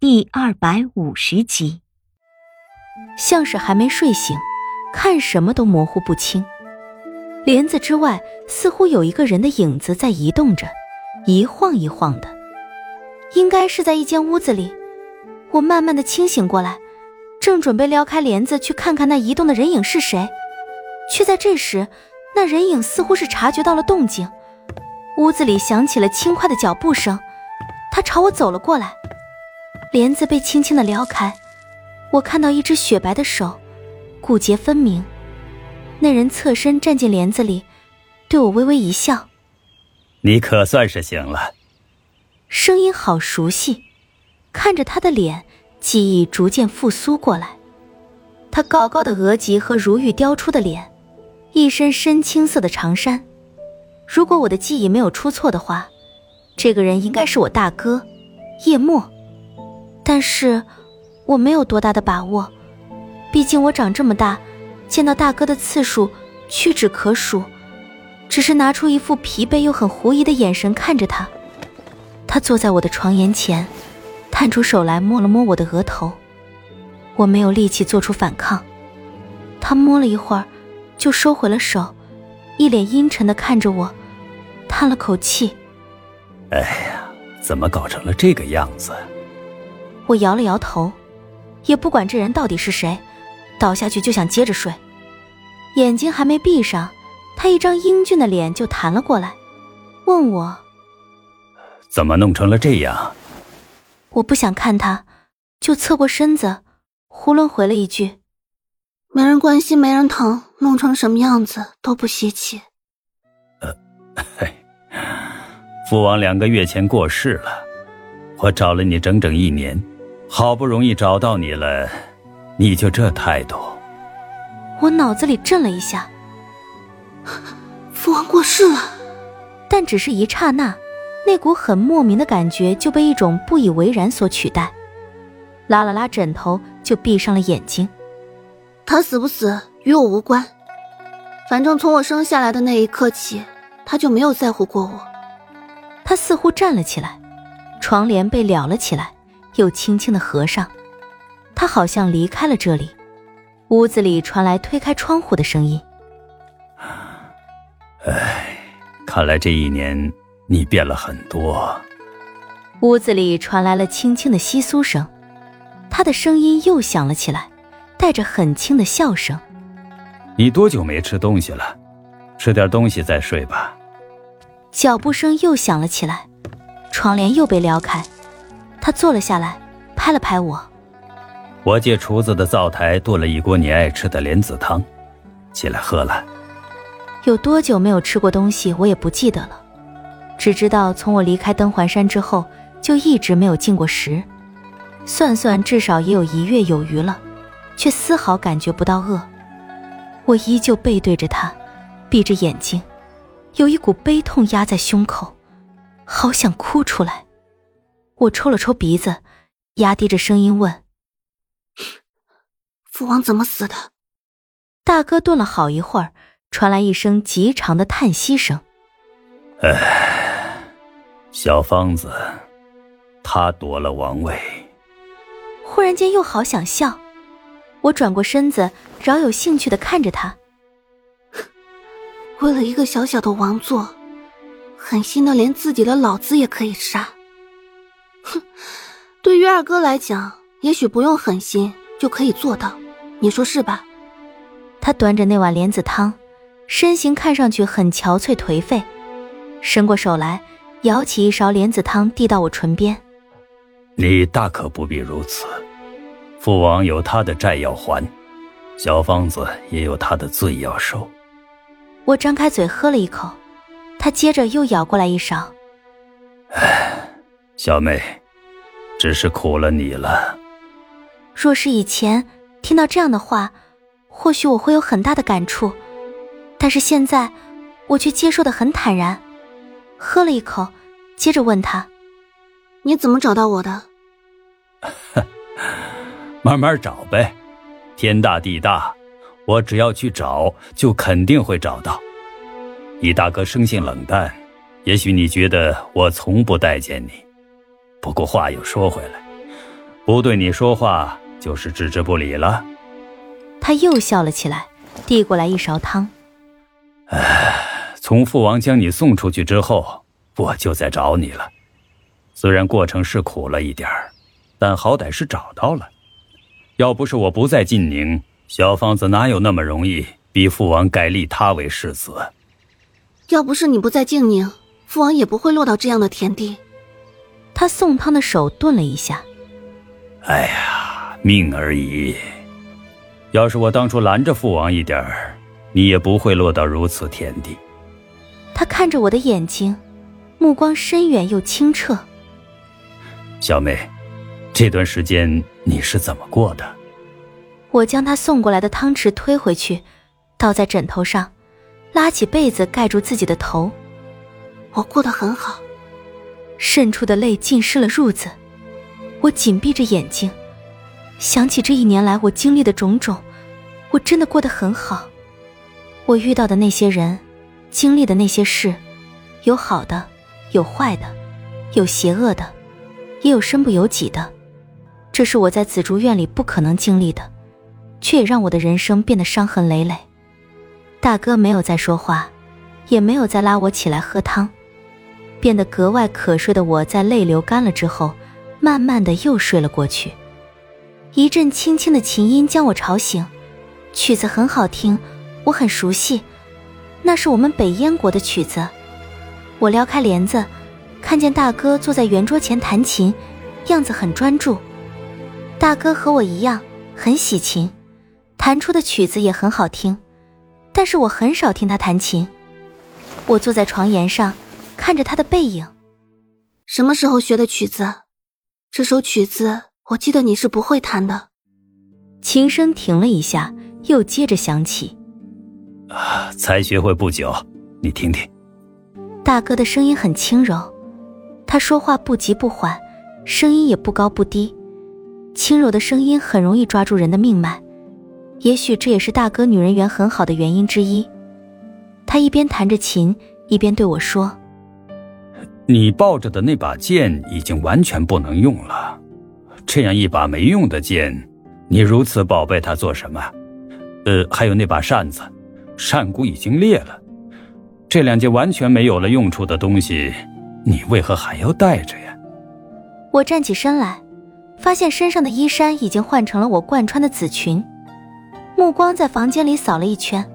第二百五十集，像是还没睡醒，看什么都模糊不清。帘子之外似乎有一个人的影子在移动着，一晃一晃的，应该是在一间屋子里。我慢慢的清醒过来，正准备撩开帘子去看看那移动的人影是谁，却在这时，那人影似乎是察觉到了动静，屋子里响起了轻快的脚步声，他朝我走了过来。帘子被轻轻的撩开，我看到一只雪白的手，骨节分明。那人侧身站进帘子里，对我微微一笑：“你可算是醒了。”声音好熟悉，看着他的脸，记忆逐渐复苏过来。他高高的额脊和如玉雕出的脸，一身深青色的长衫。如果我的记忆没有出错的话，这个人应该是我大哥，叶墨。但是，我没有多大的把握，毕竟我长这么大，见到大哥的次数屈指可数，只是拿出一副疲惫又很狐疑的眼神看着他。他坐在我的床沿前，探出手来摸了摸我的额头，我没有力气做出反抗。他摸了一会儿，就收回了手，一脸阴沉的看着我，叹了口气：“哎呀，怎么搞成了这个样子？”我摇了摇头，也不管这人到底是谁，倒下去就想接着睡。眼睛还没闭上，他一张英俊的脸就弹了过来，问我：“怎么弄成了这样？”我不想看他，就侧过身子，囫囵回了一句：“没人关心，没人疼，弄成什么样子都不稀奇。”呃，嘿，父王两个月前过世了，我找了你整整一年。好不容易找到你了，你就这态度？我脑子里震了一下。父王过世了，但只是一刹那，那股很莫名的感觉就被一种不以为然所取代。拉了拉枕头，就闭上了眼睛。他死不死与我无关，反正从我生下来的那一刻起，他就没有在乎过我。他似乎站了起来，床帘被撩了起来。又轻轻的合上，他好像离开了这里。屋子里传来推开窗户的声音。唉，看来这一年你变了很多。屋子里传来了轻轻的窸窣声，他的声音又响了起来，带着很轻的笑声。你多久没吃东西了？吃点东西再睡吧。脚步声又响了起来，窗帘又被撩开。他坐了下来，拍了拍我。我借厨子的灶台炖了一锅你爱吃的莲子汤，起来喝了。有多久没有吃过东西，我也不记得了，只知道从我离开登环山之后，就一直没有进过食。算算，至少也有一月有余了，却丝毫感觉不到饿。我依旧背对着他，闭着眼睛，有一股悲痛压在胸口，好想哭出来。我抽了抽鼻子，压低着声音问：“父王怎么死的？”大哥顿了好一会儿，传来一声极长的叹息声：“唉，小芳子，他夺了王位。”忽然间又好想笑，我转过身子，饶有兴趣的看着他。为了一个小小的王座，狠心的连自己的老子也可以杀。哼，对于二哥来讲，也许不用狠心就可以做到，你说是吧？他端着那碗莲子汤，身形看上去很憔悴颓废，伸过手来，舀起一勺莲子汤递到我唇边。你大可不必如此，父王有他的债要还，小方子也有他的罪要受。我张开嘴喝了一口，他接着又舀过来一勺。唉。小妹，只是苦了你了。若是以前听到这样的话，或许我会有很大的感触，但是现在我却接受的很坦然。喝了一口，接着问他：“你怎么找到我的？” 慢慢找呗，天大地大，我只要去找，就肯定会找到。你大哥生性冷淡，也许你觉得我从不待见你。不过话又说回来，不对你说话就是置之不理了。他又笑了起来，递过来一勺汤。唉，从父王将你送出去之后，我就在找你了。虽然过程是苦了一点儿，但好歹是找到了。要不是我不在晋宁，小芳子哪有那么容易逼父王改立他为世子？要不是你不在晋宁，父王也不会落到这样的田地。他送汤的手顿了一下。哎呀，命而已。要是我当初拦着父王一点儿，你也不会落到如此田地。他看着我的眼睛，目光深远又清澈。小妹，这段时间你是怎么过的？我将他送过来的汤匙推回去，倒在枕头上，拉起被子盖住自己的头。我过得很好。渗出的泪浸湿了褥子，我紧闭着眼睛，想起这一年来我经历的种种，我真的过得很好。我遇到的那些人，经历的那些事，有好的，有坏的，有邪恶的，也有身不由己的。这是我在紫竹院里不可能经历的，却也让我的人生变得伤痕累累。大哥没有再说话，也没有再拉我起来喝汤。变得格外渴睡的我，在泪流干了之后，慢慢的又睡了过去。一阵轻轻的琴音将我吵醒，曲子很好听，我很熟悉，那是我们北燕国的曲子。我撩开帘子，看见大哥坐在圆桌前弹琴，样子很专注。大哥和我一样，很喜琴，弹出的曲子也很好听，但是我很少听他弹琴。我坐在床沿上。看着他的背影，什么时候学的曲子？这首曲子我记得你是不会弹的。琴声停了一下，又接着响起。啊，才学会不久，你听听。大哥的声音很轻柔，他说话不急不缓，声音也不高不低。轻柔的声音很容易抓住人的命脉，也许这也是大哥女人缘很好的原因之一。他一边弹着琴，一边对我说。你抱着的那把剑已经完全不能用了，这样一把没用的剑，你如此宝贝它做什么？呃，还有那把扇子，扇骨已经裂了，这两件完全没有了用处的东西，你为何还要带着呀？我站起身来，发现身上的衣衫已经换成了我惯穿的紫裙，目光在房间里扫了一圈，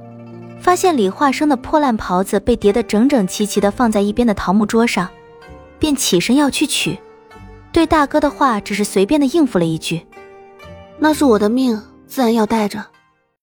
发现李化生的破烂袍子被叠得整整齐齐的放在一边的桃木桌上。便起身要去取，对大哥的话只是随便的应付了一句：“那是我的命，自然要带着。”